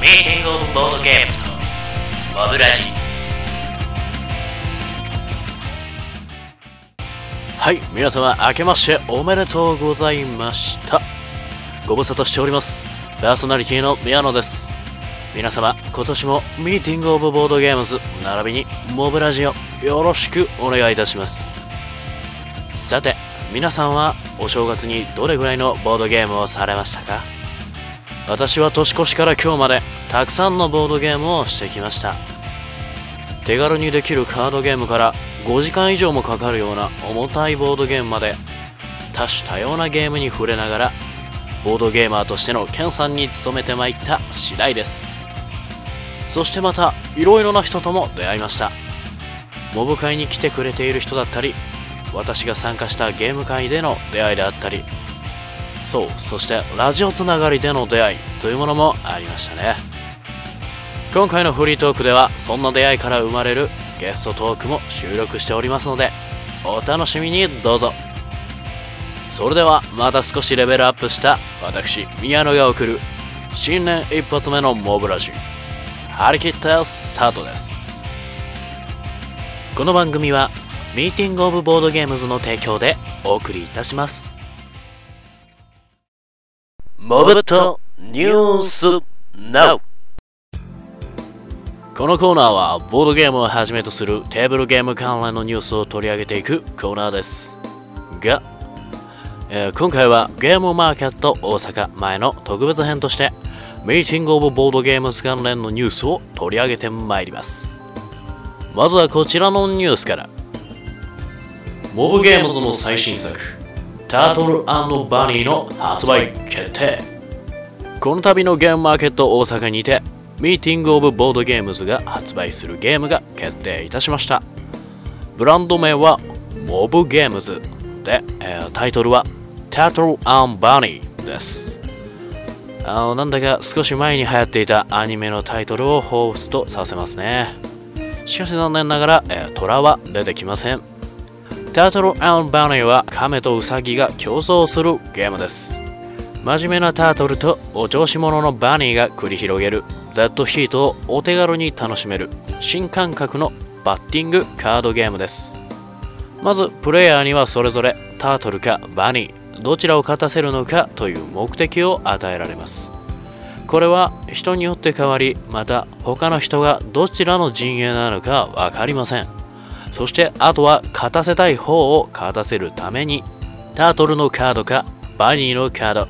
ミーティングオブボードゲームズとモブラジ。はい皆様明けましておめでとうございました。ご無沙汰しております。パーソナリティの宮野です。皆様今年もミーティングオブボードゲームズ並びにモブラジオよろしくお願いいたします。さて皆さんはお正月にどれぐらいのボードゲームをされましたか？私は年越しから今日までたくさんのボードゲームをしてきました。手軽にできるカードゲームから5時間以上もかかるような重たいボードゲームまで多種多様なゲームに触れながらボードゲーマーとしてのケンさんに務めてまいった次第です。そしてまたいろいろな人とも出会いました。モブ会に来てくれている人だったり私が参加したゲーム会での出会いであったりそうそしてラジオつながりでの出会いというものもありましたね。今回のフリートークではそんな出会いから生まれるゲストトークも収録しておりますのでお楽しみにどうぞ。それではまた少しレベルアップした私宮野が送る新年一発目のモブラジ張り切ってスタートです。この番組はミーティングオブボードゲームズの提供でお送りいたします。モブとニュース NOW このコーナーはボードゲームをはじめとするテーブルゲーム関連のニュースを取り上げていくコーナーです。が、えー今回はゲームマーケット大阪前の特別編としてミーティングオブボードゲームズ関連のニュースを取り上げてまいります。まずはこちらのニュースから。モブゲームズの最新作。タートルバニーの発売決定。この度のゲームマーケット大阪にてミーティングオブボードゲームズが発売するゲームが決定いたしました。ブランド名はモブゲームズで、えタイトルはタートルバニーです。あのなんだか少し前に流行っていたアニメのタイトルを彷彿とさせますね。しかし残念ながら、えー虎は出てきません。タートルバニーは亀とウサギが競争するゲームです。真面目なタートルとお調子者のバニーが繰り広げるデッドヒートをお手軽に楽しめる新感覚のバッティングカードゲームです。まずプレイヤーにはそれぞれタートルかバニーどちらを勝たせるのかという目的を与えられます。これは人によって変わりまた他の人がどちらの陣営なのか分かりません。そしてあとは勝たせたい方を勝たせるためにタートルのカードかバニーのカード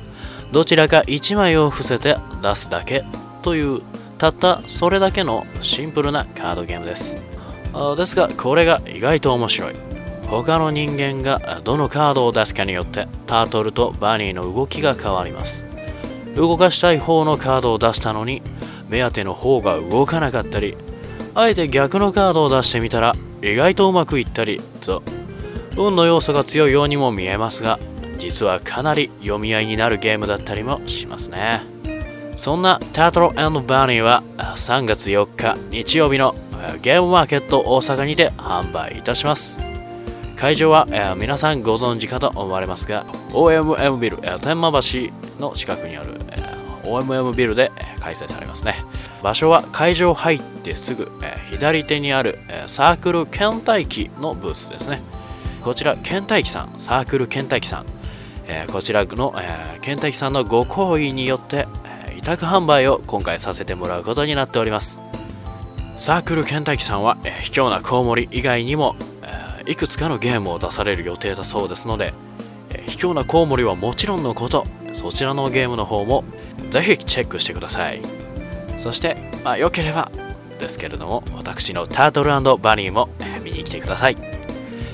どちらか1枚を伏せて出すだけというたったそれだけのシンプルなカードゲームです。ですがこれが意外と面白い。他の人間がどのカードを出すかによってタートルとバニーの動きが変わります。動かしたい方のカードを出したのに目当ての方が動かなかったりあえて逆のカードを出してみたら意外とうまくいったりと運の要素が強いようにも見えますが実はかなり読み合いになるゲームだったりもしますね。そんなタトルバニーは3月4日日曜日のゲームマーケット大阪にて販売いたします。会場は、皆さんご存知かと思われますが OMM ビル、えー天満橋の近くにある、えー OMM ビルで開催されますね。場所は会場入ってすぐ、えー左手にある、えーサークル倦怠期のブースですね。こちら倦怠期さんサークル倦怠期さん、えーこちらの、えー、倦怠期さんのご好意によって、え委託販売を今回させてもらうことになっております。サークルケンタッキさんは、え卑怯なコウモリ以外にも、えいくつかのゲームを出される予定だそうですので、え卑怯なコウモリはもちろんのことそちらのゲームの方もぜひチェックしてください。そして、まあ、よければですけれども私のタートルバニーも、見に来てください。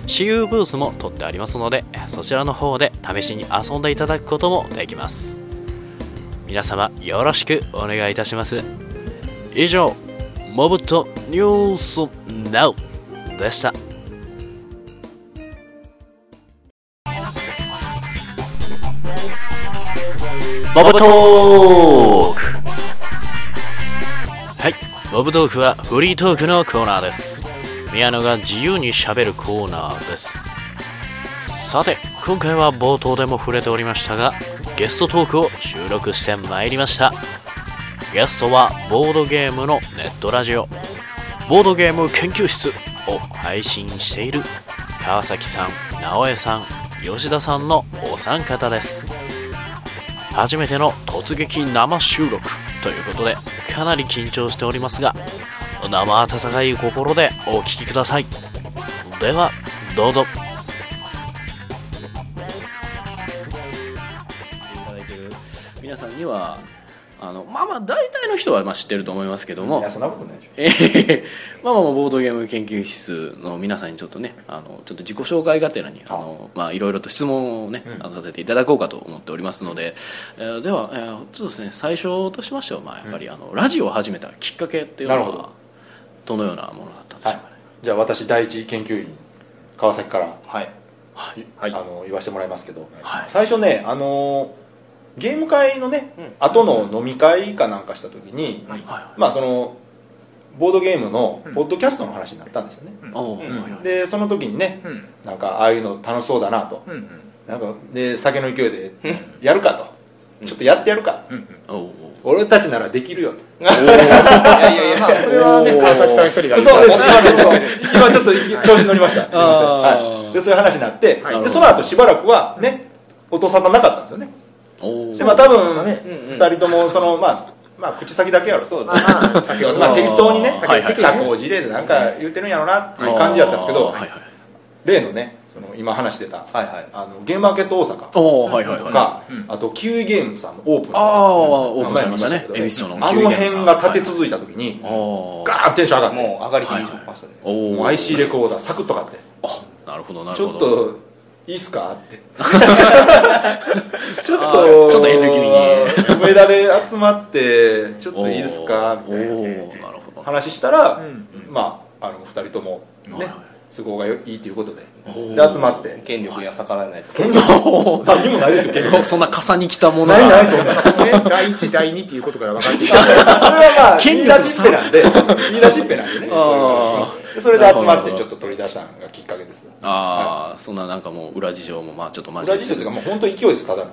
私有ブースも取ってありますのでそちらの方で試しに遊んでいただくこともできます。皆様よろしくお願いいたします。以上モブとニュース NOW でした。モブトークはいモブトークはフリートークのコーナーです。宮野が自由にしゃべるコーナーです。さて今回は冒頭でも触れておりましたがゲストトークを収録してまいりました。ゲストはボードゲームのネットラジオボードゲーム研究室を配信している川崎さん直江さん吉田さんのお三方です。初めての突撃生収録ということでかなり緊張しておりますが生温かい心でお聴きください。ではどうぞ。いただいてる皆さんにはあのまあまあ大体の人はまあ知ってると思いますけども。いやそんなことないでしょ。えーまあまあまあボードゲーム研究室の皆さんにちょっとねあのちょっと自己紹介がてらにあ。のまあいろいろと質問をね、あのさせていただこうかと思っておりますので、えーでは、えーちょっとですね最初としましてはまあやっぱり、あのラジオを始めたきっかけっていうのはなるほど。のようなものだったんでしょうかね、じゃあ私第一研究員川崎から、はい。はい。はいあの言わせてもらいますけど、はい。最初ねあのゲーム会のね、後の飲み会かなんかした時に、はい。はまあそのボードゲームのポッドキャストの話になったんですよね、うんでその時にねうん。なんかああいうの楽しそうだなと、うんうん。なんかで酒の勢いでやるかと、ちょっとやってやるか、俺たちならできるよと。いやいやいやまあそれはね川崎さん一人がそうです今今ちょっと調子に乗りました。すいません、あはーい、でそういう話になって、はい。でその後しばらくはね音沙汰なかったんですよねでまあ多分ね。2人ともそのまあまあ口先だけやろ。そうですまあまあ適当にね社交辞令でなんか言ってるんやろうなっていう感じやったんですけどはいはい例のねその今話してたはいはい。あのゲームマーケット大阪。とかうん。あとキウイゲームズさんのオープンああオープンされましたね。前に恵比寿町のあの辺が立て続いた時におガーンテンション上がって。もう上がりきりしましたねおもう IC レコーダーサクッと買って。あなるほどなるちほど。ょっといいっすか？って。ちょっあとーちょっと遠慮気味に。梅田で集まってちょっといいですか？みたいな。おおなるほど。話したら、うん。まああの2人ともね都合がいいということでおで集まって。権力には逆らえないです権力？何もないですよ権力。そんな傘に来たものないないがですよねね、第一第二っていうことから分かってき それはまあ権言い出しっぺなんで。言い出しっぺなんでね それで集まってちょっと取り出したのがきっかけです。ああそんななんかもう裏事情もまあちょっとマジ裏事情というかもう本当勢いですただの。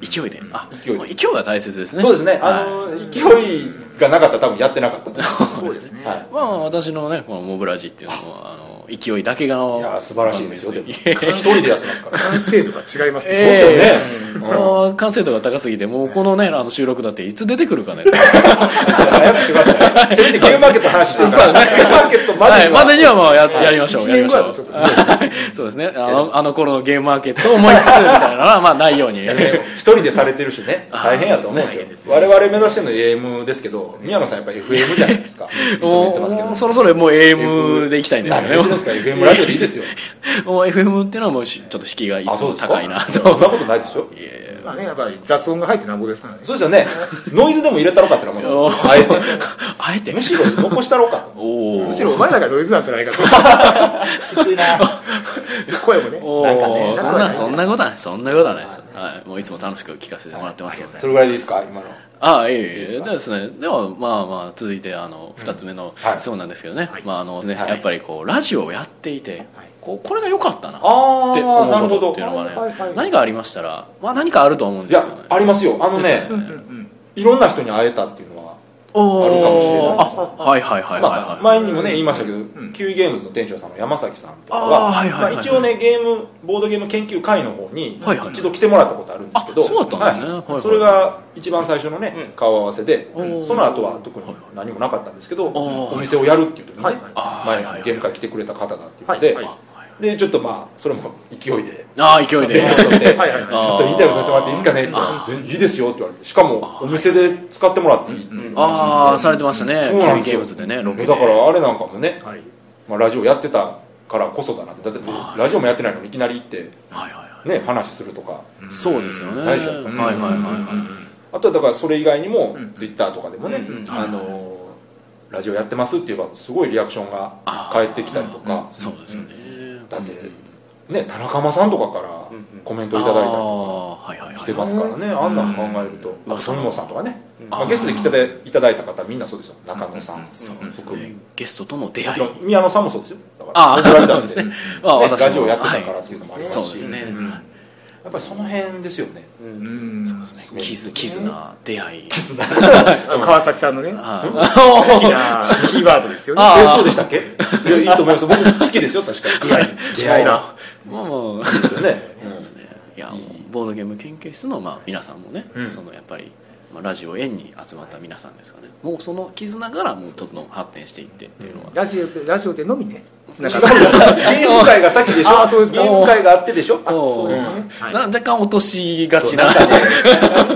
勢いで。あ勢い勢いが大切ですね。そうですね。あはの勢いがなかったら多分やってなかったそうですね。はい。まあ私のねこのモブラジっていうのもあの勢いだけがいや素晴らしいですよ 一人でやってますから。完成度が違いますね。えそうですよね完成度が高すぎてもうこのねあの収録だっていつ出てくるかね。早くしてください せめてゲームマーケットの話してるからゲームマーケットまではい、にはまでにはもうややりましょう、一やりましょう。そうですね。あのあの頃のゲームマーケットを思いつつみたいなのはまあないように。一人でされてるしね。大変やと思うんですよ。我々目指してるの AM ですけど宮野さんやっぱ FM じゃないですか。もうそろそろもう AM で行きたいんですよ。ね FM ラジオでいいですよ。もう FM っていうのはもうしちょっと敷居がいつも高いなと。そんなことないですよいやいやまあね、やっぱり雑音が入ってなんぼですからね。そうですよね。ノイズでも入れたろかって思います。あえて。あえて。むしろ残したろうかと。むしろお前らがノイズなんじゃないかと。きついな 声もね。おなんかねーそんなそんなことはないそんなことはないです、はい、もういつも楽しく聞かせてもらってますのでそれぐらいでいいですか今の。ああいえ。いえでですねではまあまあ続いてあの2つ目のはい。質問なんですけどね、まああのねはい。やっぱりこうラジオをやっていて、こうこれが良かったなってああなるほど思うことっていうのがね、何かありましたら、まあ、何かあると思うんいやですけどね。ありますよ。あのねいろんな人に会えたっていうあるかもしれない。あはいはいはいはい。まあ、はい、前にもね言いましたけど、キウイゲームズの店長さんの山崎さんとかは一応ねゲームボードゲーム研究会の方に一度来てもらったことあるんですけど、あそうだったんですね。はい。はいはい。それが一番最初のね、顔合わせでその後は特に何もなかったんですけど、お店をやるっていう時にね、前にゲーム会来てくれた方だっていうので、はい。はいでちょっとまあそれも勢いで。ああ勢いで。電話取ってはいはいはい。ちょっとインタビューさせてもらっていいですかねって。いいですよって言われて。しかもお店で使ってもらっていいっていう。ああされてましたね。そうなんですだからあれなんかもね、はい。まあ、ラジオやってたからこそだなって。だってラジオもやってないのにいきなり行ってはいはいはね話するとか。いそうですよね。はいはいはいはい。あとはだからそれ以外にもうんツイッターとかでもね、うんあのーラジオやってますって言えばすごいリアクションが返ってきたりとか。そうですねだってね田中間さんとかからコメントいただいたりとああはいはいはい。かしてますからね。あんなの考えると。うん。あと富本さんとかね、まあ、ゲストで来ていただいた方みんなそうですよ。中野さん。そうです僕ねゲストとの出会い。宮野さんもそうですよ。だからああね。まあね私も。ラジオやってたからっていうのもありますし、そうですねやっぱりその辺ですよね。うん。メ絆絆出会い。あの 川崎さんのね。あ好きなキーワードですよね。あえそうでしたっけ？いやいいと思います僕好きですよ確かに。出会い。出会いな。まあまあ。ですよね。そうですね。いやもうボードゲーム研究室のまあ皆さんもね、うん。そのやっぱり、まあ、ラジオ縁に集まった皆さんですかね。もうその絆からもうどんどん発展していってっていうのは、ラジオでラジオでのみねつながゲーム会が先でしょ？あそうですかゲーム会があってでしょ？そうですね。はい。な若干落としがちな。なんかね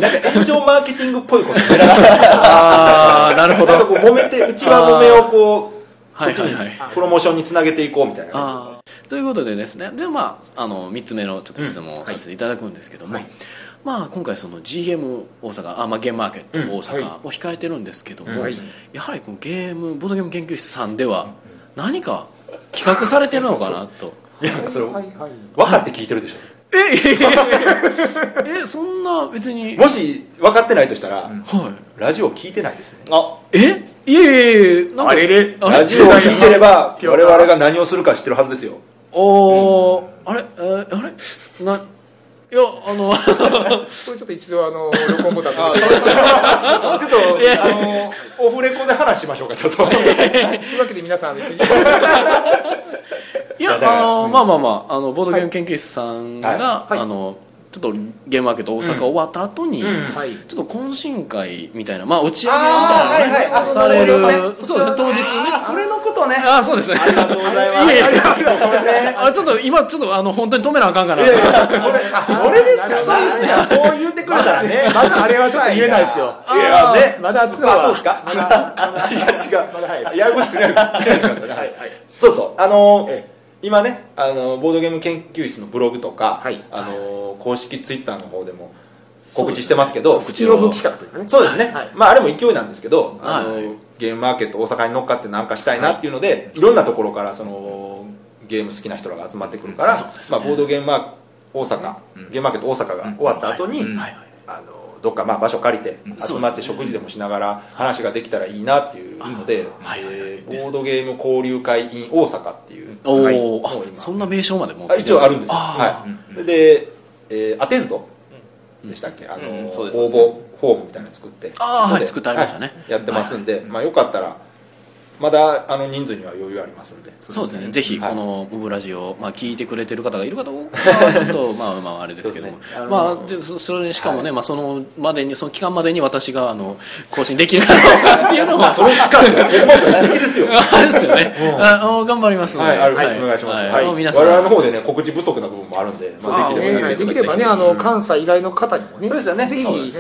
なんか炎上マーケティングっぽいことね。ああなるほど。なんかこう揉めて内輪揉めをこうそっちにはいはいはい。プロモーションにつなげていこうみたいな。ということでですね。でまああの3つ目のちょっと質問をさせていただくんですけども、はい。まあ今回その GM 大阪あ、まあ、ゲームマーケットうん。大阪を控えてるんですけども、はい。やはりこのゲームボードゲーム研究室さんでは何か企画されてるのかなと。いやそれはいはい分かって聞いてるでしょ。えそんな別に。もし分かってないとしたらはい。ラジオ聞いてないですね。あ。え？いえいえなんか。あれれ。あラジオを聞いてれば我々が何をするか知ってるはずですよ。おー。あれ？えーあれ？ないやあのこれちょっと一度あの録音ボタンちょっとあのオフレコで話しましょうかちょっと。というわけで皆さんいやあのまあまあまああのボードゲーム研究室さんが、はい。あのちょっとゲームマーケット大阪終わった後に、うんはい。ちょっと懇親会みたいなまあ打ち上げみたいなのねはいはい。あされる。ね。そうですね当日ね。それのことね。ああそうですね。ありがとうございます。いありがとうそれねあちょっと今ちょっとあの本当に止めなあかんかないやいやそれあそれですかそうですね。そう言ってくれたらねまだあれはちょっと言えないですよ。いやね。まだあっあそうですか。まだい。や違う。まだ早いややこしくなそうそうあのーえ今ねあのボードゲーム研究室のブログとか、はい。あの公式ツイッターの方でも告知してますけどスピンオフ企画というかね。そうですね、はい。まああれも勢いなんですけど、あのはい。ゲームマーケット大阪に乗っかってなんかしたいなっていうので、い、ろんなところからそのゲーム好きな人らが集まってくるから、まあ、ボードゲームマー大阪、ゲームマーケット大阪が終わった後に、うん。はい。はい。あのどっかまあ場所借りて集まって食事でもしながら話ができたらいいなっていうので、はいはいはい。えーボードゲーム交流会 in 大阪っていうおお、はそんな名称までもう一応あるんですはい、で、えーアテンドでしたっけ、あの応募フォームみたいなの作って。であーはい。作ってありましたね。はい。やってますんで、まあ、よかったらまだあの人数には余裕ありますんで。そうですね。ぜひはい。この「ムブラジオ」まあ、聞いてくれてる方がいるかどうかはちょっとまあまああれですけども。ねあのまあでそそれにしかもね、まあ、そのまでにその期間までに私があの更新できるかどうかっていうのもその期間ほんまぶっちゃけですよ。あれですよね、ああ頑張りますので、はい、はい、お願いします、はい。はい。皆さん。我々の方でね告知不足な部分もあるんで、まあ、そうできればねできればねあの関西以外の方にもねそうですよね。ぜひね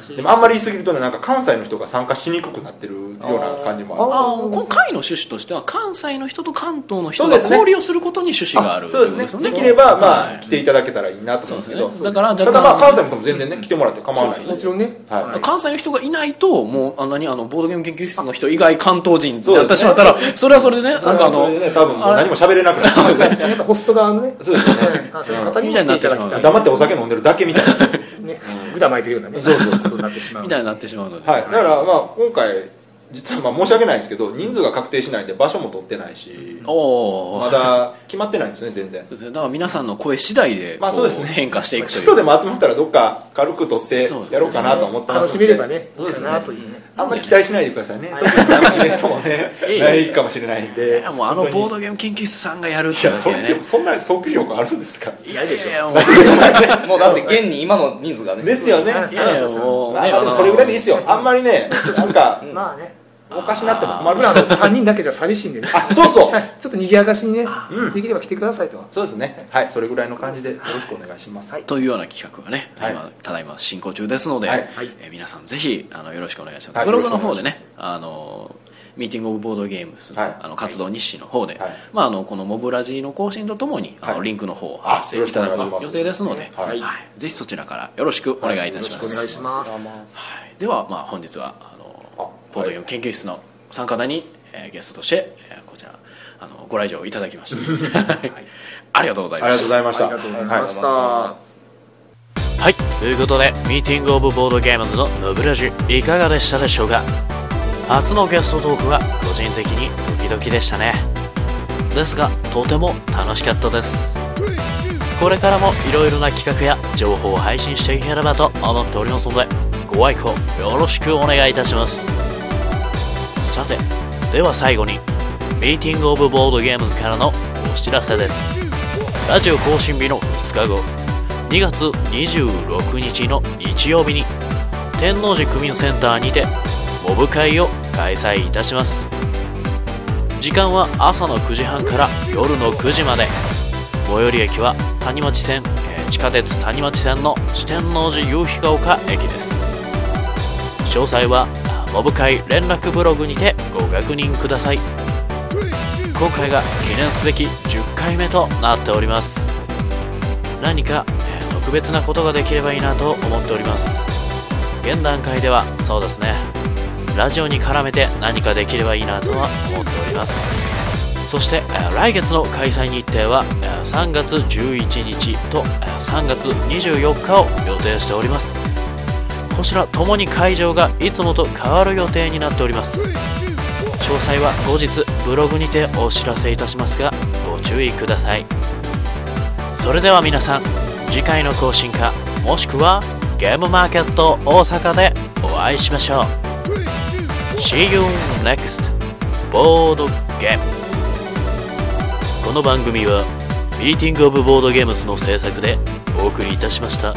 そうでもあんまり言い過ぎるとねなんか関西の人が参加しにくくなってるような感じもあるの会の趣旨としては関西の人と関東の人が交流をすることに趣旨があるそうですね。ってことできればまあ、はい来ていただけたらいいなと思うんですけど。そうですね。だからただまあ関西の人も全然ね来てもらって構わないんで。もちろんね。はい。関西の人がいないともうあ何あのボードゲーム研究室の人以外関東人そうですね。だってしまったらそれはそれでねなんかあのそれでね多分もう何も喋れなくなる。んですね。やっぱホスト側のね。そうですよね関西の方にも来ていただきたい。黙ってお酒飲んでるだけみたいな。ね。ぐだ巻いてるようなね。そうそうそう。なってしまうみたいになってしまうので、はい。だからまあ今回実はまあ申し訳ないんですけど人数が確定しないんで場所も取ってないしおお、まだ決まってないんですね全然。そうですね。だから皆さんの声次第でこまあそうですね。変化していくという。人でも集まったらどっか軽く取ってやろうかなと思ってます楽しめればねいいかなというね。あんまり期待しないでくださいね。特に何のイベントもね ええ。ないかもしれないんいでやもうあのボードドゲーム研究室さんがやるっいてね。やそんな訴求力あるんですか？いやいやいや。もうもうだって現に今の人数がね。ですよね。いやいやもう。ねまあまあでもそれぐらいでいいですよ。あんまりねなんか まあねおかしなっても困る。僕らの3人だけじゃ寂しいんでね。あそうそう。は いちょっと賑やかしにねうん。できれば来てくださいと。そうですね。はいそれぐらいの感じでよろしくお願いします。というような企画がね、はい。今ただいま進行中ですので、はい。えー皆さんぜひあのよろしくお願いします、はいブログの方でねあのミーティングオブボードゲームスの,、はい。あの活動日誌の方で、はい。まあ、あのこのモブラジの更新とともに、あのはいリンクの方をあ貼らせていただよろしく予定ですので、はい。ぜひそちらからよろしくお願いいたします、お願いします。はい。では、まあ、本日はボードゲーム研究室の参加台に、えーゲストとして、えーこちらあのご来場いただきました、はい。ありがとうございありがましたとうございました。ありがとうございました。はい、ということで、ミーティングオブボードゲームズのムブラジいかがでしたでしょうか？初のゲストトークは個人的にドキドキでしたね。ですが、とても楽しかったです。これからもいろいろな企画や情報を配信していければと思っておりますのでご愛顧よろしくお願いいたしますさてでは最後にミーティングオブボードゲームズからのお知らせです。ラジオ更新日の2日後2月26日の日曜日に天王寺区民センターにてモブ会を開催いたします。時間は朝の9時半から夜の9時まで。最寄り駅は谷町線え地下鉄谷町線の四天王寺夕日が丘駅です。詳細はモブ会連絡ブログにてご確認ください。今回が記念すべき10回目となっております。何か特別なことができればいいなと思っております。現段階ではそうですね。ラジオに絡めて何かできればいいなとは思っております。そして来月の開催日程は3月11日と3月24日を予定しております。こちらともに会場がいつもと変わる予定になっております。詳細は後日ブログにてお知らせいたしますがご注意ください。それでは皆さん次回の更新かもしくはゲームマーケット大阪でお会いしましょう。See you next ボードゲームこの番組はミーティングオブボードゲームズの制作でお送りいたしました。